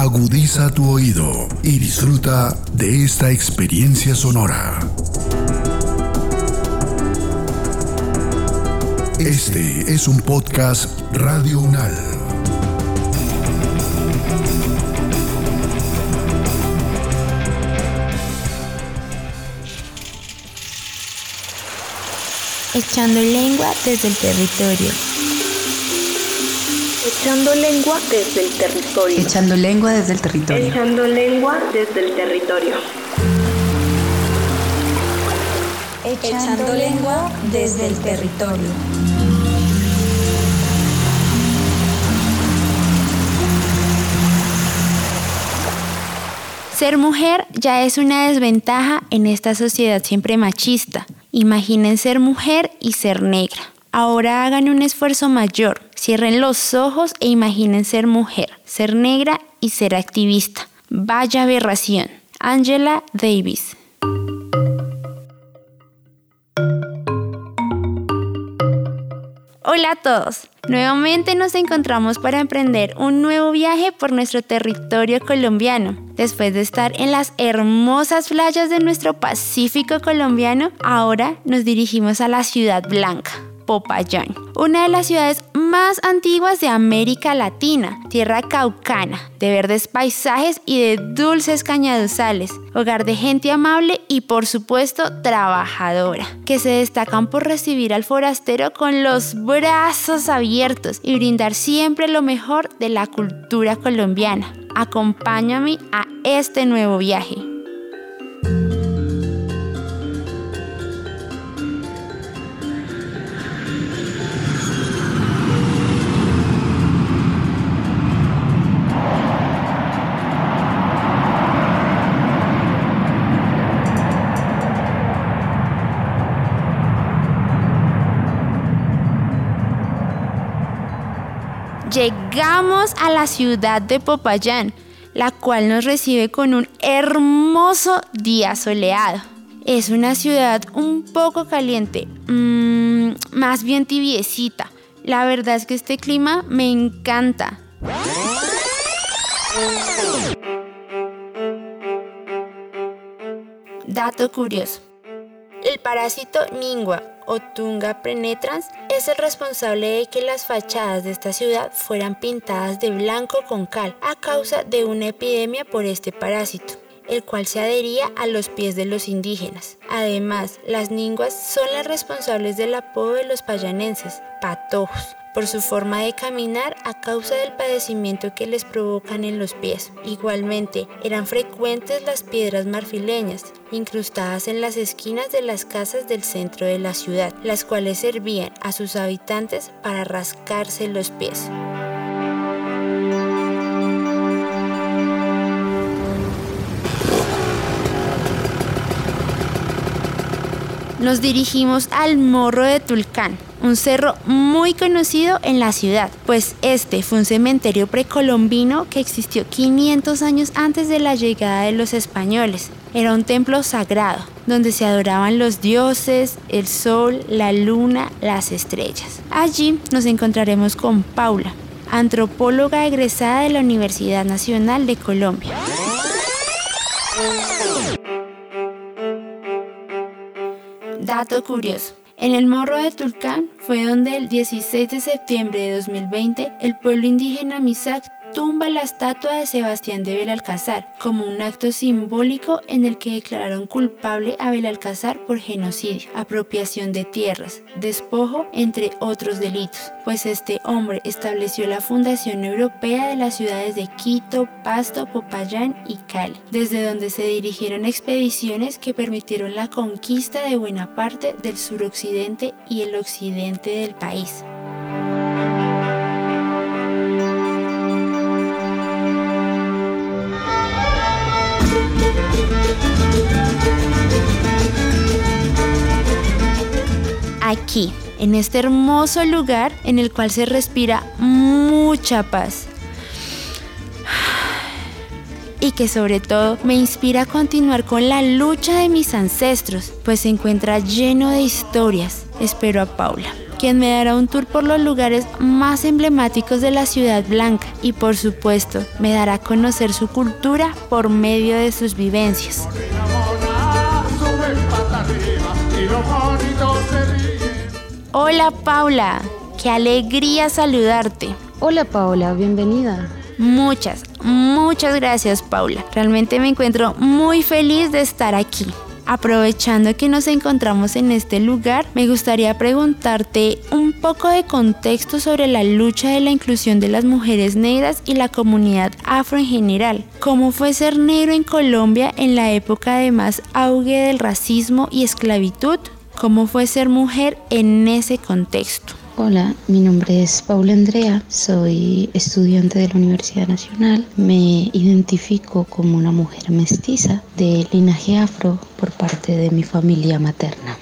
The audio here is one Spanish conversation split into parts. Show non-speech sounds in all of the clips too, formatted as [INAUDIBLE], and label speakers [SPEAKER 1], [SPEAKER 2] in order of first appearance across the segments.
[SPEAKER 1] Agudiza tu oído y disfruta de esta experiencia sonora. Este es un podcast Radio Unal.
[SPEAKER 2] Echando lengua desde el territorio.
[SPEAKER 3] Echando lengua desde el territorio.
[SPEAKER 4] Echando lengua desde el territorio.
[SPEAKER 3] Echando lengua desde el territorio.
[SPEAKER 2] Echando lengua desde el territorio. Ser mujer ya es una desventaja en esta sociedad siempre machista. Imaginen ser mujer y ser negra. Ahora hagan un esfuerzo mayor, cierren los ojos e imaginen ser mujer, ser negra y ser activista. Vaya aberración. Angela Davis. Hola a todos. Nuevamente nos encontramos para emprender un nuevo viaje por nuestro territorio colombiano. Después de estar en las hermosas playas de nuestro Pacífico colombiano, ahora nos dirigimos a la Ciudad Blanca, Popayán, una de las ciudades más antiguas de América Latina, tierra caucana, de verdes paisajes y de dulces cañaduzales, hogar de gente amable y por supuesto trabajadora, que se destacan por recibir al forastero con los brazos abiertos y brindar siempre lo mejor de la cultura colombiana. Acompáñame a este nuevo viaje. Llegamos a la ciudad de Popayán, la cual nos recibe con un hermoso día soleado. Es una ciudad un poco caliente, mmm, más bien tibiecita. La verdad es que este clima me encanta. Dato curioso. El parásito Ningua o Tunga penetrans es el responsable de que las fachadas de esta ciudad fueran pintadas de blanco con cal a causa de una epidemia por este parásito el cual se adhería a los pies de los indígenas. Además, las ninguas son las responsables del apodo de los payanenses, patojos, por su forma de caminar a causa del padecimiento que les provocan en los pies. Igualmente, eran frecuentes las piedras marfileñas, incrustadas en las esquinas de las casas del centro de la ciudad, las cuales servían a sus habitantes para rascarse los pies. Nos dirigimos al Morro de Tulcán, un cerro muy conocido en la ciudad, pues este fue un cementerio precolombino que existió 500 años antes de la llegada de los españoles. Era un templo sagrado, donde se adoraban los dioses, el sol, la luna, las estrellas. Allí nos encontraremos con Paula, antropóloga egresada de la Universidad Nacional de Colombia. Dato curioso. En el Morro de Tulcán fue donde el 16 de septiembre de 2020 el pueblo indígena Misak tumba la estatua de Sebastián de Belalcázar como un acto simbólico en el que declararon culpable a Belalcázar por genocidio, apropiación de tierras, despojo, entre otros delitos, pues este hombre estableció la Fundación Europea de las ciudades de Quito, Pasto, Popayán y Cali, desde donde se dirigieron expediciones que permitieron la conquista de buena parte del suroccidente y el occidente del país. Aquí, en este hermoso lugar en el cual se respira mucha paz. Y que sobre todo me inspira a continuar con la lucha de mis ancestros, pues se encuentra lleno de historias. Espero a Paula. quien me dará un tour por los lugares más emblemáticos de la ciudad blanca y por supuesto me dará a conocer su cultura por medio de sus vivencias. Hola Paula, qué alegría saludarte.
[SPEAKER 5] Hola Paula, bienvenida.
[SPEAKER 2] Muchas, muchas gracias Paula. Realmente me encuentro muy feliz de estar aquí. Aprovechando que nos encontramos en este lugar, me gustaría preguntarte un poco de contexto sobre la lucha de la inclusión de las mujeres negras y la comunidad afro en general. ¿Cómo fue ser negro en Colombia en la época de más auge del racismo y esclavitud? ¿Cómo fue ser mujer en ese contexto?
[SPEAKER 5] Hola, mi nombre es Paula Andrea, soy estudiante de la Universidad Nacional. Me identifico como una mujer mestiza de linaje afro por parte de mi familia materna.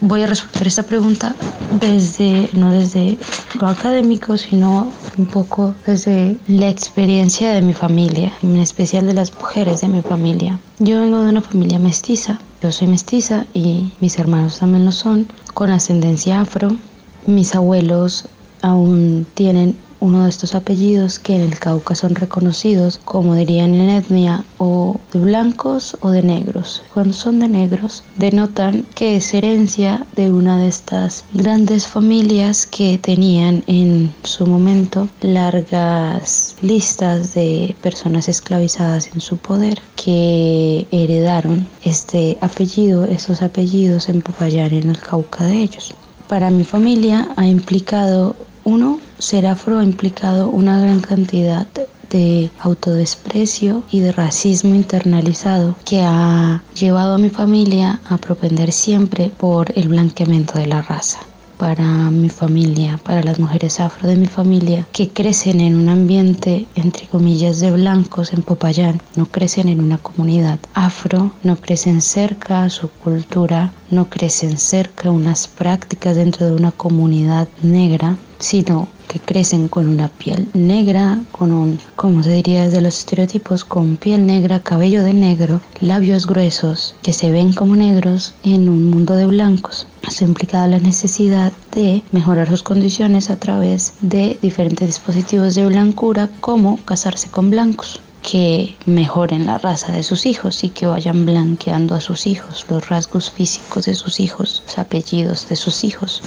[SPEAKER 5] Voy a responder esta pregunta desde, no desde lo académico, sino un poco desde la experiencia de mi familia, en especial de las mujeres de mi familia. Yo vengo de una familia mestiza, yo soy mestiza y mis hermanos también lo son, con ascendencia afro. Mis abuelos aún tienen uno de estos apellidos que en el Cauca son reconocidos como dirían en etnia o de blancos o de negros. Cuando son de negros denotan que es herencia de una de estas grandes familias que tenían en su momento largas listas de personas esclavizadas en su poder que heredaron este apellido, estos apellidos en Popayán en el Cauca de ellos. Para mi familia ha implicado uno, ser afro ha implicado una gran cantidad de autodesprecio y de racismo internalizado que ha llevado a mi familia a propender siempre por el blanqueamiento de la raza. Para mi familia, para las mujeres afro de mi familia, que crecen en un ambiente, entre comillas, de blancos en Popayán, no crecen en una comunidad afro, no crecen cerca a su cultura, no crecen cerca unas prácticas dentro de una comunidad negra, sino que crecen con una piel negra, con un, como se diría desde los estereotipos, con piel negra, cabello de negro, labios gruesos, que se ven como negros en un mundo de blancos. Esto implicado la necesidad de mejorar sus condiciones a través de diferentes dispositivos de blancura, como casarse con blancos que mejoren la raza de sus hijos y que vayan blanqueando a sus hijos, los rasgos físicos de sus hijos, los apellidos de sus hijos,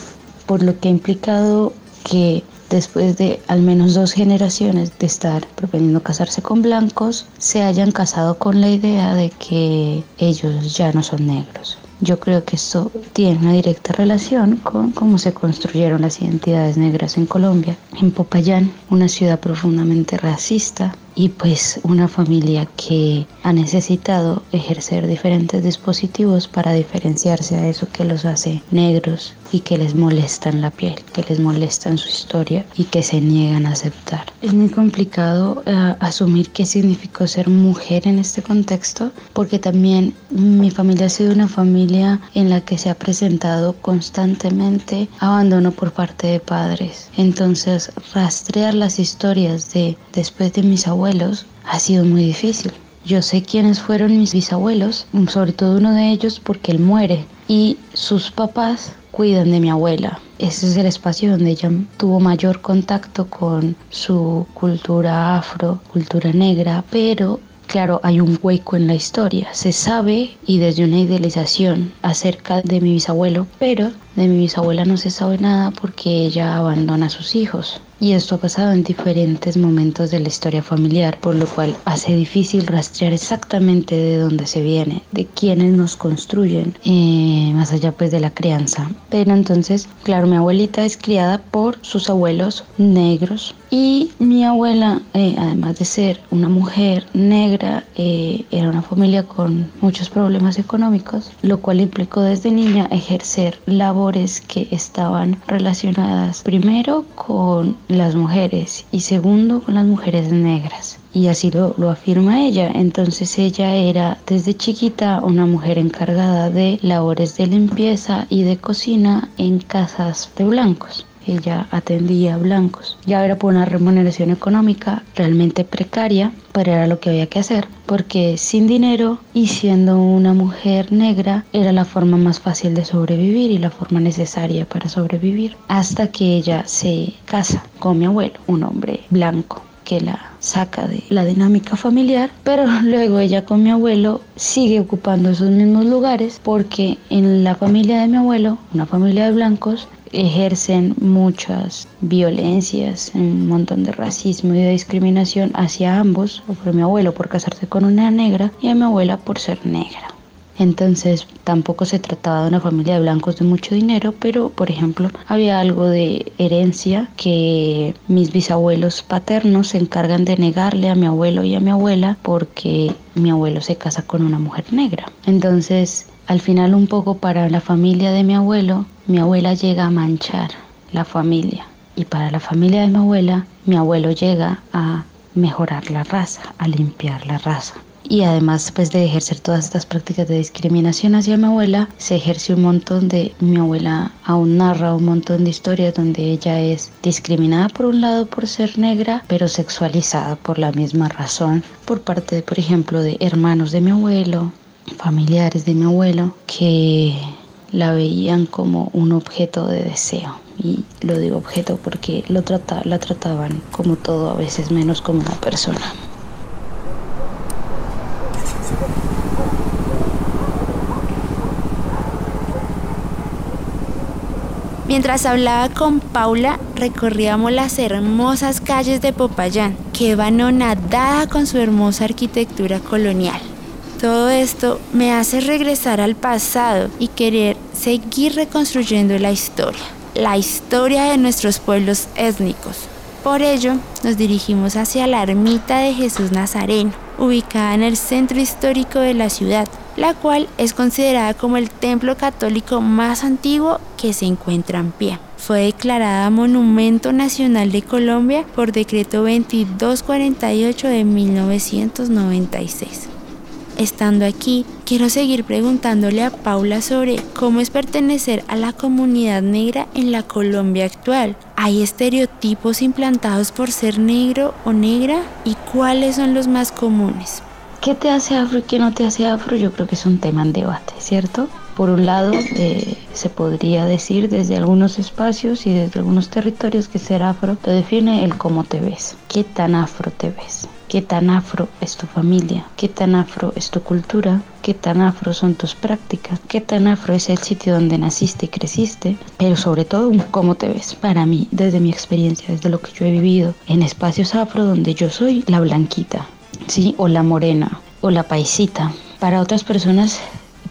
[SPEAKER 5] por lo que ha implicado que después de al menos dos generaciones de estar proponiendo casarse con blancos, se hayan casado con la idea de que ellos ya no son negros. Yo creo que esto tiene una directa relación con cómo se construyeron las identidades negras en Colombia. En Popayán, una ciudad profundamente racista, y pues una familia que ha necesitado ejercer diferentes dispositivos para diferenciarse a eso que los hace negros y que les molestan la piel, que les molestan su historia y que se niegan a aceptar. Es muy complicado uh, asumir qué significó ser mujer en este contexto porque también mi familia ha sido una familia en la que se ha presentado constantemente abandono por parte de padres. Entonces rastrear las historias de después de mis abuelos ha sido muy difícil. Yo sé quiénes fueron mis bisabuelos, sobre todo uno de ellos porque él muere y sus papás cuidan de mi abuela. Ese es el espacio donde ella tuvo mayor contacto con su cultura afro, cultura negra, pero Claro, hay un hueco en la historia. Se sabe y desde una idealización acerca de mi bisabuelo, pero de mi bisabuela no se sabe nada porque ella abandona a sus hijos. Y esto ha pasado en diferentes momentos de la historia familiar, por lo cual hace difícil rastrear exactamente de dónde se viene, de quiénes nos construyen, eh, más allá pues de la crianza. Pero entonces, claro, mi abuelita es criada por sus abuelos negros y mi abuela, eh, además de ser una mujer negra, eh, era una familia con muchos problemas económicos, lo cual implicó desde niña ejercer labores que estaban relacionadas primero con las mujeres y segundo con las mujeres negras. Y así lo, lo, afirma ella. Entonces ella era desde chiquita una mujer encargada de labores de limpieza y de cocina en casas de blancos. ella atendía a blancos. Ya era por una remuneración económica realmente precaria, era lo que había que hacer, porque sin dinero y siendo una mujer negra era la forma más fácil de sobrevivir y la forma necesaria para sobrevivir, hasta que ella se casa con mi abuelo, un hombre blanco que la saca de la dinámica familiar, pero [LAUGHS] luego ella con mi abuelo sigue ocupando esos mismos lugares porque en la familia de mi abuelo, una familia de blancos, ejercen muchas violencias, un montón de racismo y de discriminación hacia ambos, o por mi abuelo por casarse con una negra y a mi abuela por ser negra. Entonces tampoco se trataba de una familia de blancos de mucho dinero, pero por ejemplo había algo de herencia que mis bisabuelos paternos se encargan de negarle a mi abuelo y a mi abuela porque mi abuelo se casa con una mujer negra. Entonces al final un poco para la familia de mi abuelo, mi abuela llega a manchar la familia. Y para la familia de mi abuela, mi abuelo llega a mejorar la raza, a limpiar la raza. Y además pues de ejercer todas estas prácticas de discriminación hacia mi abuela, se ejerce un montón de, mi abuela aún narra un montón de historias donde ella es discriminada por un lado por ser negra, pero sexualizada por la misma razón. Por parte, por ejemplo, de hermanos de mi abuelo, familiares de mi abuelo, que la veían como un objeto de deseo. Y lo digo objeto porque lo trata, la trataban como todo, a veces menos como una persona.
[SPEAKER 2] Mientras hablaba con Paula, recorríamos las hermosas calles de Popayán, que van anonadada con su hermosa arquitectura colonial. Todo esto me hace regresar al pasado y querer seguir reconstruyendo la historia, la historia de nuestros pueblos étnicos. Por ello, nos dirigimos hacia la ermita de Jesús Nazareno, ubicada en el centro histórico de la ciudad, la cual es considerada como el templo católico más antiguo que se encuentra en pie. Fue declarada Monumento Nacional de Colombia por decreto 2248 de 1996. Estando aquí, quiero seguir preguntándole a Paula sobre cómo es pertenecer a la comunidad negra en la Colombia actual. ¿Hay estereotipos implantados por ser negro o negra? ¿Y cuáles son los más comunes?
[SPEAKER 5] ¿Qué te hace afro y qué no te hace afro? Yo creo que es un tema en debate, ¿cierto? Por un lado, eh, se podría decir desde algunos espacios y desde algunos territorios que ser afro te define el cómo te ves, qué tan afro te ves, qué tan afro es tu familia, qué tan afro es tu cultura, qué tan afro son tus prácticas, qué tan afro es el sitio donde naciste y creciste, pero sobre todo cómo te ves. Para mí, desde mi experiencia, desde lo que yo he vivido en espacios afro donde yo soy la blanquita, ¿sí? O la morena, o la paisita. Para otras personas,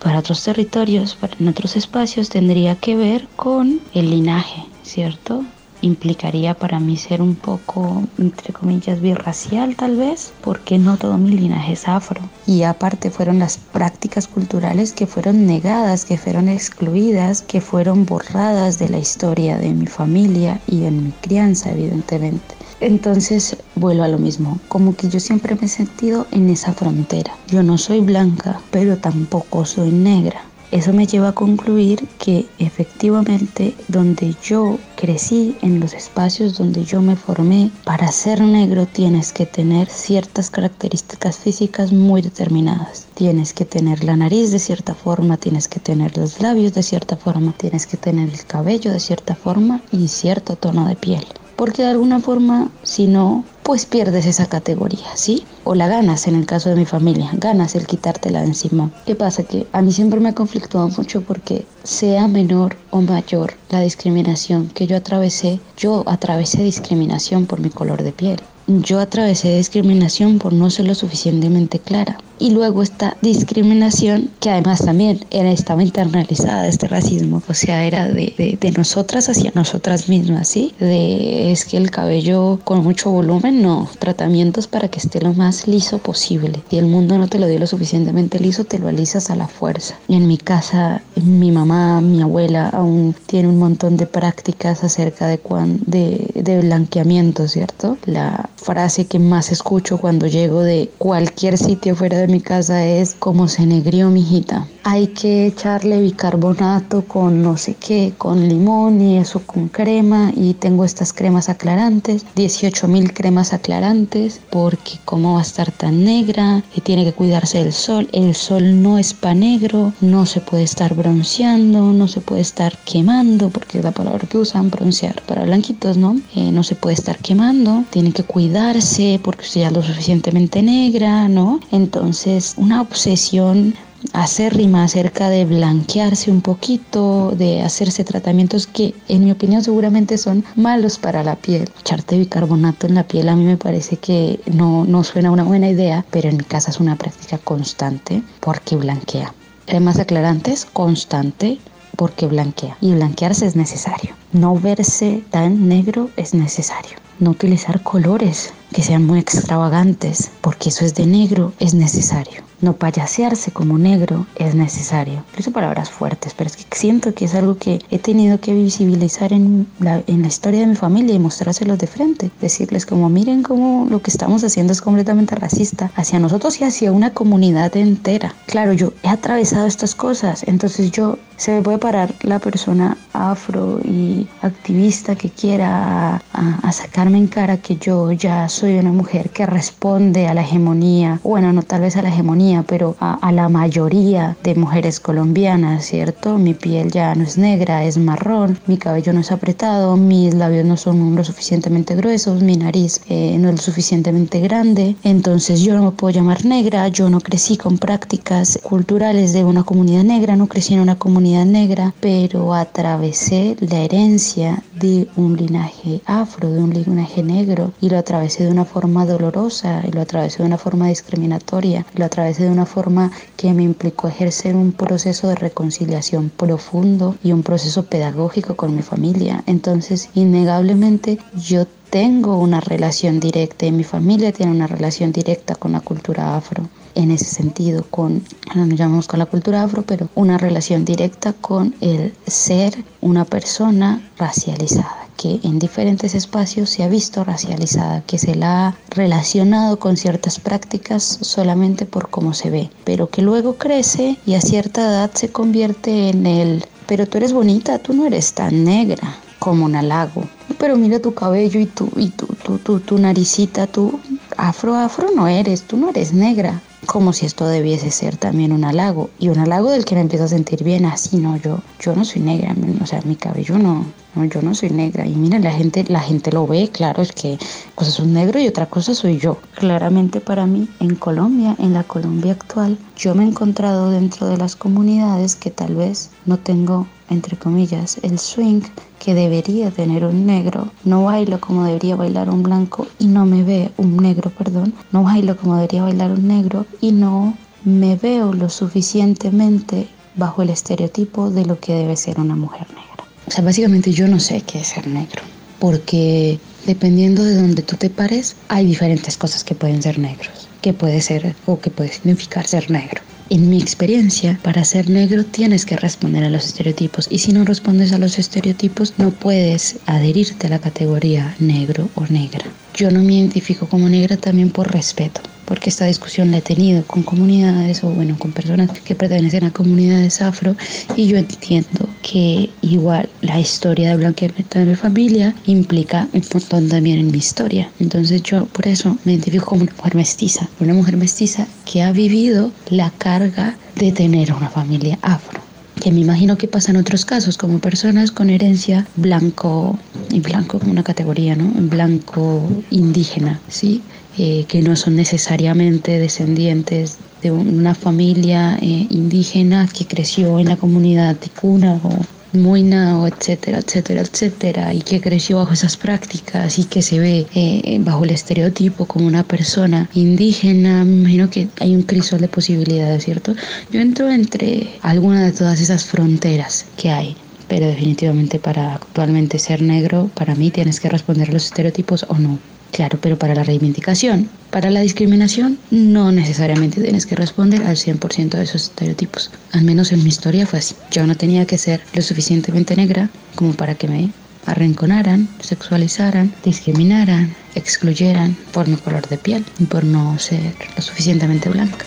[SPEAKER 5] para otros territorios, para en otros espacios, tendría que ver con el linaje, ¿cierto? Implicaría para mí ser un poco, entre comillas, birracial tal vez, porque no todo mi linaje es afro. Y aparte fueron las prácticas culturales que fueron negadas, que fueron excluidas, que fueron borradas de la historia de mi familia y en mi crianza, evidentemente. Entonces vuelvo a lo mismo, como que yo siempre me he sentido en esa frontera. Yo no soy blanca, pero tampoco soy negra. Eso me lleva a concluir que efectivamente donde yo crecí, en los espacios donde yo me formé, para ser negro tienes que tener ciertas características físicas muy determinadas. Tienes que tener la nariz de cierta forma, tienes que tener los labios de cierta forma, tienes que tener el cabello de cierta forma y cierto tono de piel porque de alguna forma, si no, pues pierdes esa categoría, ¿sí? O la ganas, en el caso de mi familia, ganas el quitártela de encima. ¿Qué pasa? Que a mí siempre me ha conflictuado mucho porque sea menor o mayor la discriminación que yo atravesé, yo atravesé discriminación por mi color de piel. Yo atravesé discriminación por no ser lo suficientemente clara y luego esta discriminación que además también era, estaba internalizada este racismo, o sea, era de, de, nosotras hacia nosotras mismas, ¿sí? De es que el cabello con mucho volumen, no, tratamientos para que esté lo más liso posible. Si el mundo no te lo dio lo suficientemente liso, te lo alisas a la fuerza. Y en mi casa, mi mamá, mi abuela aún tiene un montón de prácticas acerca de, cuan, de, de blanqueamiento, ¿cierto? La frase que más escucho cuando llego de cualquier sitio fuera de mi casa es como se negrió mi hijita. Hay que echarle bicarbonato con no sé qué, con limón y eso con crema y tengo estas cremas aclarantes, 18 mil cremas aclarantes porque cómo va a estar tan negra y tiene que cuidarse del sol. El sol no es pa negro, no se puede estar bronceando, no se puede estar quemando porque es la palabra que usan, broncear para blanquitos, ¿no? Eh, no se puede estar quemando, tiene que cuidarse porque ya es lo suficientemente negra, ¿no? Entonces, una obsesión acérrima acerca de blanquearse un poquito, de hacerse tratamientos que en mi opinión seguramente son malos para la piel. Echarte bicarbonato en la piel a mí me parece que no, no suena una buena idea, pero en mi casa es una práctica constante porque blanquea. Cremas aclarantes, constante porque blanquea. Y blanquearse es necesario. No verse tan negro es necesario. No utilizar colores que sean muy extravagantes, porque eso es de negro, es necesario. No payasearse como negro es necesario. Incluso palabras fuertes, pero es que siento que es algo que he tenido que visibilizar en la, en la historia de mi familia y mostrárselos de frente. Decirles como miren cómo lo que estamos haciendo es completamente racista hacia nosotros y hacia una comunidad entera. Claro, yo he atravesado estas cosas, entonces yo se me puede parar la persona afro y activista que quiera a, sacarme en cara que yo ya soy una mujer que responde a la hegemonía, bueno, no tal vez a la hegemonía, pero a, la mayoría de mujeres colombianas, ¿cierto? Mi piel ya no es negra, es marrón, mi cabello no es apretado, mis labios no son lo suficientemente gruesos, mi nariz eh, no es lo suficientemente grande, entonces yo no me puedo llamar negra, yo no crecí con prácticas culturales de una comunidad negra, no crecí en una comunidad negra, pero atravesé la herencia de un linaje afro, de un linaje negro, y lo atravesé de una forma dolorosa, y lo atravesé de una forma discriminatoria, y lo atravesé de una forma que me implicó ejercer un proceso de reconciliación profundo y un proceso pedagógico con mi familia. Entonces, innegablemente, yo tengo una relación directa y mi familia tiene una relación directa con la cultura afro en ese sentido con, no llamamos con la cultura afro, pero una relación directa con el ser una persona racializada, que en diferentes espacios se ha visto racializada, que se la ha relacionado con ciertas prácticas solamente por cómo se ve, pero que luego crece y a cierta edad se convierte en el, pero tú eres bonita, tú no eres tan negra como un halago. Pero mira tu cabello y tu, y tu, tu, tu, tu naricita, tú afro, afro no eres, tú no eres negra como si esto debiese ser también un halago y un halago del que me empiezo a sentir bien así no yo yo no soy negra o sea mi cabello no, no yo no soy negra. Y mira la gente la gente lo ve claro es que cosas son negro y otra cosa soy yo. Claramente para mí en Colombia en la Colombia actual yo me he encontrado dentro de las comunidades que tal vez no tengo entre comillas el swing que debería tener un negro, no bailo como debería bailar un blanco y no me ve un negro, perdón, no bailo como debería bailar un negro y no me veo lo suficientemente bajo el estereotipo de lo que debe ser una mujer negra. O sea, básicamente yo no sé qué es ser negro, porque dependiendo de donde tú te pares, hay diferentes cosas que pueden ser negros, que puede ser o que puede significar ser negro. En mi experiencia, para ser negro tienes que responder a los estereotipos y si no respondes a los estereotipos no puedes adherirte a la categoría negro o negra. Yo no me identifico como negra también por respeto, porque esta discusión la he tenido con comunidades o bueno, con personas que pertenecen a comunidades afro y yo entiendo que igual la historia de blanqueamiento de mi familia implica un montón también en mi historia. Entonces yo por eso me identifico como una mujer mestiza, una mujer mestiza que ha vivido la carga de tener una familia afro que me imagino que pasa en otros casos, como personas con herencia blanco, y blanco como una categoría, ¿no? Blanco indígena, ¿sí? Eh, que no son necesariamente descendientes de una familia eh, indígena que creció en la comunidad ticuna o Moina, o etcétera, etcétera, etcétera, y que creció bajo esas prácticas y que se ve eh, bajo el estereotipo como una persona indígena, me imagino que hay un crisol de posibilidades, ¿cierto? Yo entro entre alguna de todas esas fronteras que hay pero definitivamente para actualmente ser negro, para mí tienes que responder a los estereotipos o no. Claro, pero para la reivindicación, para la discriminación, no necesariamente tienes que responder al 100% de esos estereotipos. Al menos en mi historia fue así. Yo no tenía que ser lo suficientemente negra como para que me arrinconaran, sexualizaran, discriminaran, excluyeran por mi color de piel y por no ser lo suficientemente blanca.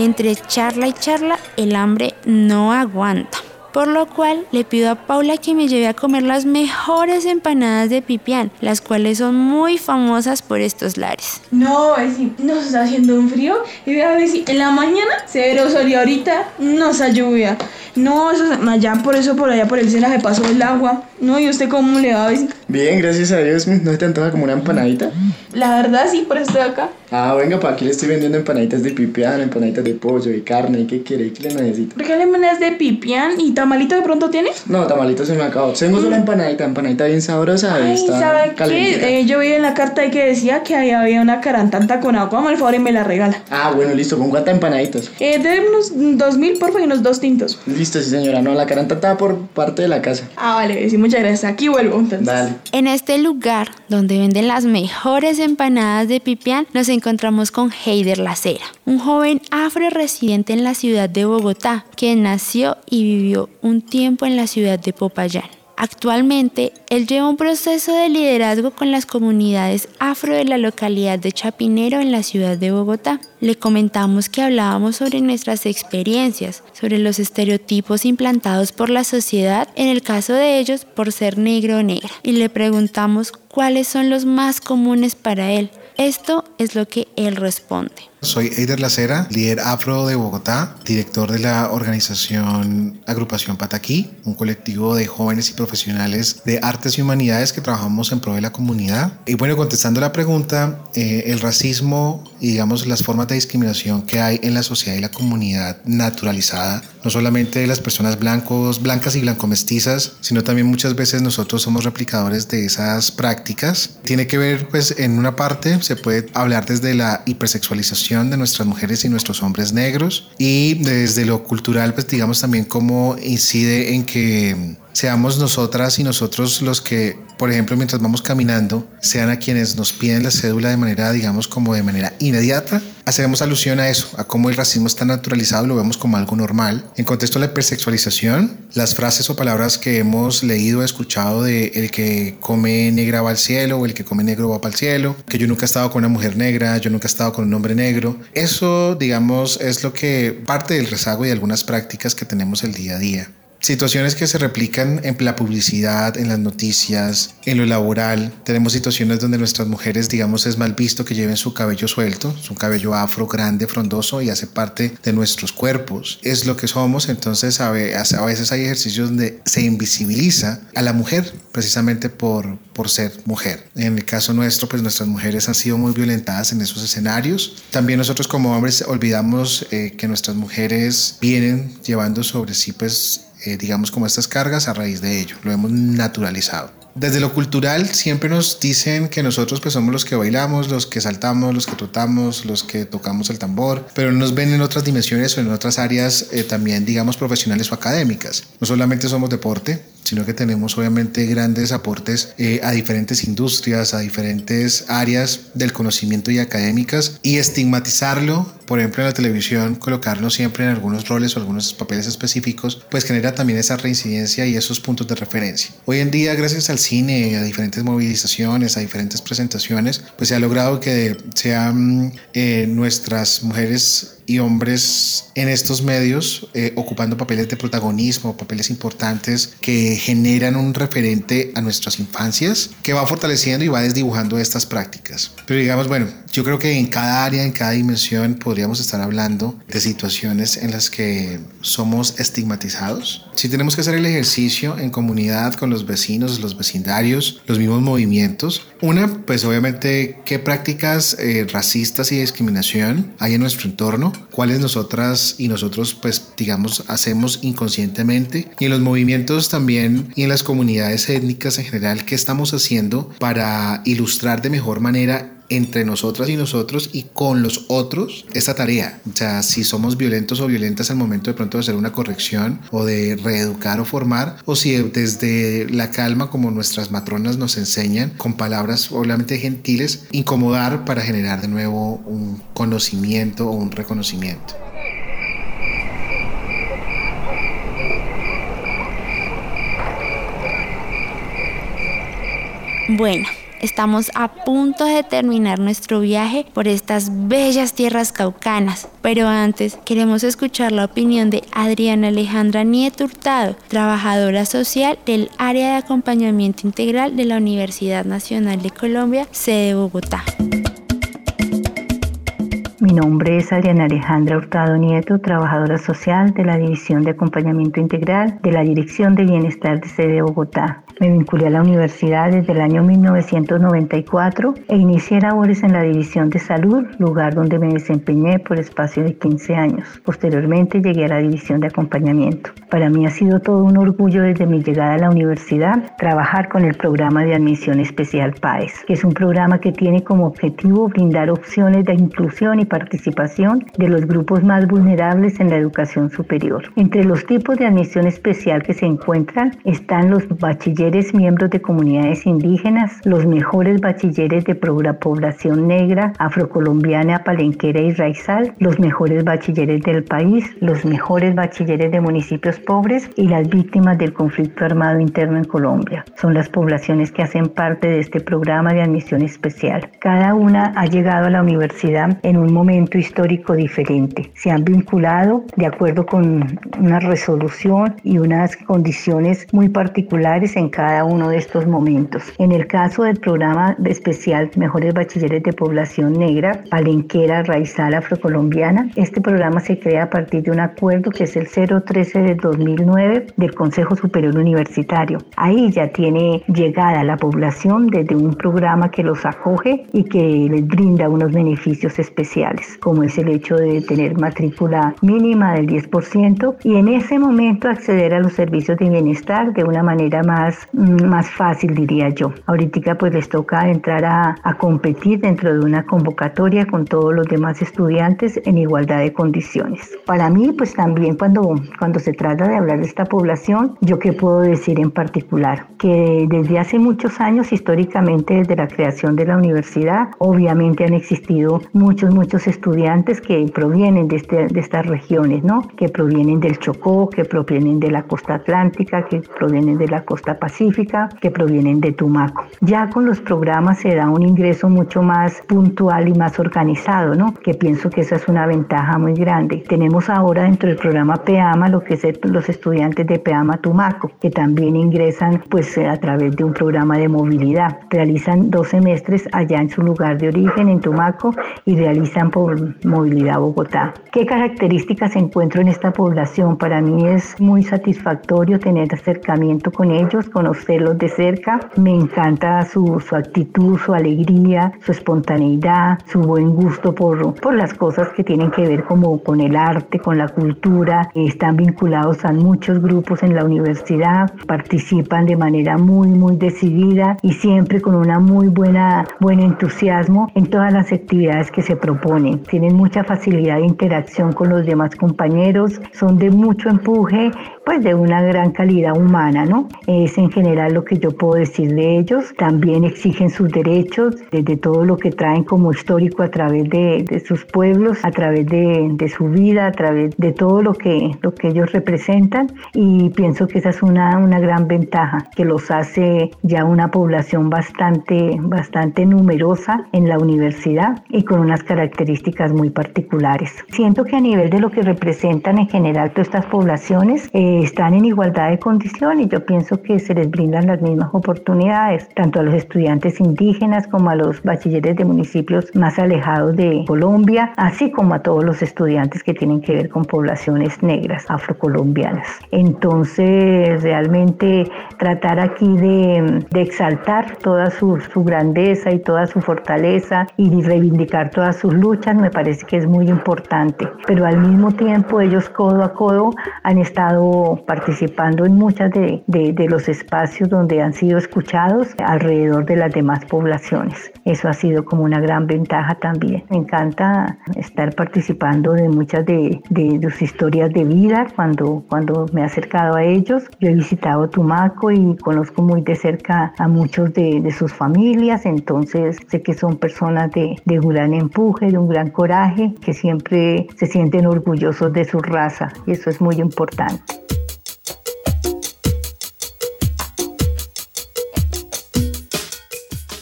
[SPEAKER 2] Entre charla y charla, el hambre no aguanta. Por lo cual le pido a Paula que me lleve a comer las mejores empanadas de pipián, las cuales son muy famosas por estos lares.
[SPEAKER 6] No, si nos está haciendo un frío y vea si en la mañana cero sol y ahorita no está lluvia. No, eso allá por eso por allá por el se pasó el agua. No, ¿y usted cómo le va a decir?
[SPEAKER 7] Bien, gracias a Dios. ¿No se te antoja como una empanadita?
[SPEAKER 6] La verdad sí, por eso estoy acá.
[SPEAKER 7] Ah, venga, para aquí le estoy vendiendo empanaditas de pipián, empanaditas de pollo, de carne. ¿Qué quiere? ¿Qué le necesito?
[SPEAKER 6] ¿Por qué le empanadas de pipián y tamalito de pronto tienes?
[SPEAKER 7] No, tamalito se me acabó. Tengo solo mm. empanadita, empanadita bien sabrosa.
[SPEAKER 6] Ay, ¿sabe qué? Eh, yo vi en la carta que decía que ahí había una carantanta con agua. Mal favor y me la regala.
[SPEAKER 7] Ah, bueno, listo. ¿Con cuántas empanaditas?
[SPEAKER 6] Eh, de unos dos mil, porfa, y unos dos tintos.
[SPEAKER 7] Listo, sí, señora. No, la carantanta por parte de la casa.
[SPEAKER 6] Ah, vale, sí, muchas gracias. Aquí vuelvo entonces.
[SPEAKER 7] Dale.
[SPEAKER 2] En este lugar, donde venden las mejores empanadas de pipián, nos encontramos con Heider Lacera, un joven afro residente en la ciudad de Bogotá, que nació y vivió un tiempo en la ciudad de Popayán. Actualmente, él lleva un proceso de liderazgo con las comunidades afro de la localidad de Chapinero en la ciudad de Bogotá. Le comentamos que hablábamos sobre nuestras experiencias, sobre los estereotipos implantados por la sociedad, en el caso de ellos por ser negro o negra, y le preguntamos cuáles son los más comunes para él. Esto es lo que él responde.
[SPEAKER 8] Soy Eider Lacera, líder afro de Bogotá, director de la organización Agrupación Pataquí, un colectivo de jóvenes y profesionales de artes y humanidades que trabajamos en pro de la comunidad. Y bueno, contestando la pregunta, eh, el racismo y digamos las formas de discriminación que hay en la sociedad y la comunidad naturalizada, no solamente de las personas blancos, blancas y blancomestizas, sino también muchas veces nosotros somos replicadores de esas prácticas. Tiene que ver, pues, en una parte se puede hablar desde la hipersexualización de nuestras mujeres y nuestros hombres negros. Y desde lo cultural pues digamos también cómo incide en que seamos nosotras y nosotros los que, por ejemplo, mientras vamos caminando, sean a quienes nos piden la cédula de manera, digamos, como de manera inmediata. Hacemos alusión a eso, a cómo el racismo está naturalizado, lo vemos como algo normal. En contexto de la hipersexualización, las frases o palabras que hemos leído, escuchado de el que come negra va al cielo o el que come negro va para el cielo, que yo nunca he estado con una mujer negra, yo nunca he estado con un hombre negro. Eso, digamos, es lo que parte del rezago y de algunas prácticas que tenemos el día a día situaciones que se replican en la publicidad, en las noticias, en lo laboral. Tenemos situaciones donde nuestras mujeres, digamos, es mal visto que lleven su cabello suelto, su cabello afro grande, frondoso y hace parte de nuestros cuerpos. Es lo que somos, entonces a veces hay ejercicios donde se invisibiliza a la mujer precisamente por, por ser mujer. En el caso nuestro, pues nuestras mujeres han sido muy violentadas en esos escenarios. También nosotros como hombres olvidamos eh, que nuestras mujeres vienen llevando sobre sí pues eh, digamos, como estas cargas a raíz de ello. Lo hemos naturalizado. Desde lo cultural siempre nos dicen que nosotros pues somos los que bailamos, los que saltamos, los que trotamos, los que tocamos el tambor, pero nos ven en otras dimensiones o en otras áreas eh, también digamos profesionales o académicas. No solamente somos deporte, sino que tenemos obviamente grandes aportes eh, a diferentes industrias, a diferentes áreas del conocimiento y académicas y estigmatizarlo, por ejemplo en la televisión, colocarlo siempre en algunos roles o algunos papeles específicos, pues genera también esa reincidencia y esos puntos de referencia. Hoy en día, gracias al cine, a diferentes movilizaciones, a diferentes presentaciones, pues se ha logrado que sean eh, nuestras mujeres y hombres en estos medios eh, ocupando papeles de protagonismo, papeles importantes que generan un referente a nuestras infancias que va fortaleciendo y va desdibujando estas prácticas. Pero digamos, bueno, yo creo que en cada área, en cada dimensión podríamos estar hablando de situaciones en las que somos estigmatizados. Si tenemos que hacer el ejercicio en comunidad con los vecinos, los vecindarios, los mismos movimientos, una, pues obviamente, qué prácticas eh, racistas y discriminación hay en nuestro entorno, cuáles nosotras y nosotros, pues digamos, hacemos inconscientemente, y en los movimientos también y en las comunidades étnicas en general, qué estamos haciendo para ilustrar de mejor manera entre nosotras y nosotros y con los otros esta tarea. O sea, si somos violentos o violentas al momento de pronto de hacer una corrección o de reeducar o formar, o si desde la calma, como nuestras matronas nos enseñan, con palabras obviamente gentiles, incomodar para generar de nuevo un conocimiento o un reconocimiento.
[SPEAKER 2] Bueno, estamos a punto de terminar nuestro viaje por estas bellas tierras caucanas, pero antes queremos escuchar la opinión de Adriana Alejandra Nieto Hurtado, trabajadora social del área de acompañamiento integral de la Universidad Nacional de Colombia, sede Bogotá.
[SPEAKER 9] Mi nombre es Adriana Alejandra Hurtado Nieto, trabajadora social de la División de Acompañamiento Integral de la Dirección de Bienestar de Sede Bogotá. Me vinculé a la universidad desde el año 1994 e inicié labores en la División de Salud, lugar donde me desempeñé por espacio de 15 años. Posteriormente llegué a la División de Acompañamiento. Para mí ha sido todo un orgullo desde mi llegada a la universidad trabajar con el programa de admisión especial PAES, que es un programa que tiene como objetivo brindar opciones de inclusión y participación de los grupos más vulnerables en la educación superior. Entre los tipos de admisión especial que se encuentran están los bachilleres miembros de comunidades indígenas, los mejores bachilleres de población negra, afrocolombiana, palenquera y raizal, los mejores bachilleres del país, los mejores bachilleres de municipios pobres y las víctimas del conflicto armado interno en Colombia. Son las poblaciones que hacen parte de este programa de admisión especial. Cada una ha llegado a la universidad en un momento histórico diferente. Se han vinculado de acuerdo con una resolución y unas condiciones muy particulares en cada cada uno de estos momentos. En el caso del programa especial Mejores Bachilleres de Población Negra, Palenquera, Raizal, Afrocolombiana, este programa se crea a partir de un acuerdo que es el 013 de 2009 del Consejo Superior Universitario. Ahí ya tiene llegada la población desde un programa que los acoge y que les brinda unos beneficios especiales, como es el hecho de tener matrícula mínima del 10% y en ese momento acceder a los servicios de bienestar de una manera más más fácil, diría yo. Ahorita pues les toca entrar a, competir dentro de una convocatoria con todos los demás estudiantes en igualdad de condiciones. Para mí pues también cuando, cuando se trata de hablar de esta población, yo qué puedo decir en particular, que desde hace muchos años, históricamente desde la creación de la universidad, obviamente han existido muchos, muchos estudiantes que provienen de, este, de estas regiones, ¿no? Que provienen del Chocó, que provienen de la costa atlántica, que provienen de la costa pacífica que provienen de Tumaco. Ya con los programas se da un ingreso mucho más puntual y más organizado, ¿no? Que pienso que esa es una ventaja muy grande. Tenemos ahora dentro del programa PEAMA lo que es los estudiantes de PEAMA Tumaco, que también ingresan pues a través de un programa de movilidad. Realizan dos semestres allá en su lugar de origen, en Tumaco, y realizan por movilidad Bogotá. ¿Qué características encuentro en esta población? Para mí es muy satisfactorio tener acercamiento con ellos, conocerlos de cerca. Me encanta su, su actitud, su alegría, su espontaneidad, su buen gusto por, por las cosas que tienen que ver como con el arte, con la cultura. Están vinculados a muchos grupos en la universidad, participan de manera muy, muy decidida y siempre con una muy buena, buen entusiasmo en todas las actividades que se proponen. Tienen mucha facilidad de interacción con los demás compañeros, son de mucho empuje, pues de una gran calidad humana, ¿no? Es en general lo que yo puedo decir de ellos. También exigen sus derechos, desde todo lo que traen como histórico a través de, de sus pueblos, a través de, de, su vida, a través de todo lo que, lo que ellos representan. Y pienso que esa es una, una gran ventaja que los hace ya una población bastante, bastante numerosa en la universidad y con unas características muy particulares. Siento que a nivel de lo que representan en general todas estas poblaciones, eh, están en igualdad de condiciones. Yo pienso que se les brindan las mismas oportunidades, tanto a los estudiantes indígenas como a los bachilleres de municipios más alejados de Colombia, así como a todos los estudiantes que tienen que ver con poblaciones negras, afrocolombianas. Entonces, realmente tratar aquí de, exaltar toda su, grandeza y toda su fortaleza y reivindicar todas sus luchas me parece que es muy importante. Pero al mismo tiempo ellos codo a codo han estado participando en muchas de, los espacios donde han sido escuchados alrededor de las demás poblaciones. Eso ha sido como una gran ventaja también. Me encanta estar participando de muchas de, de, sus historias de vida cuando, cuando me he acercado a ellos. Yo he visitado Tumaco y conozco muy de cerca a muchos de, sus familias, entonces sé que son personas de, de un gran empuje, de un gran coraje, que siempre se sienten orgullosos de su raza y eso es muy importante.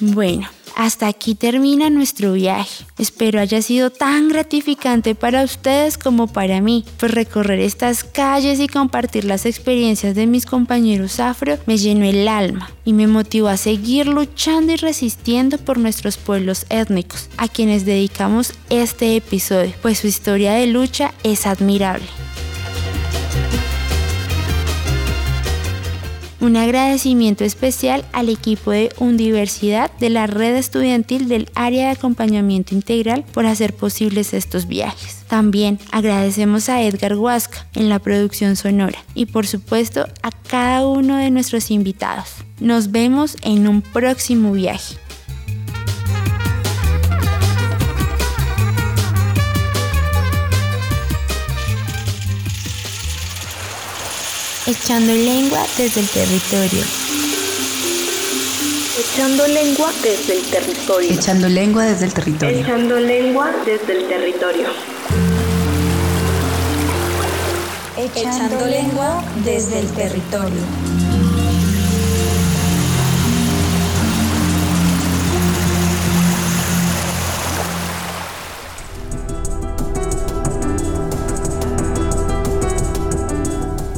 [SPEAKER 2] Bueno, hasta aquí termina nuestro viaje. Espero haya sido tan gratificante para ustedes como para mí, pues recorrer estas calles y compartir las experiencias de mis compañeros afro me llenó el alma y me motivó a seguir luchando y resistiendo por nuestros pueblos étnicos, a quienes dedicamos este episodio, pues su historia de lucha es admirable. Un agradecimiento especial al equipo de Universidad de la Red Estudiantil del Área de Acompañamiento Integral por hacer posibles estos viajes. También agradecemos a Edgar Huasca en la producción sonora y por supuesto a cada uno de nuestros invitados. Nos vemos en un próximo viaje. Echando lengua desde el territorio.
[SPEAKER 3] Echando lengua desde el territorio.
[SPEAKER 4] Echando lengua desde el territorio.
[SPEAKER 3] Echando lengua desde el territorio.
[SPEAKER 2] Echando lengua desde el territorio.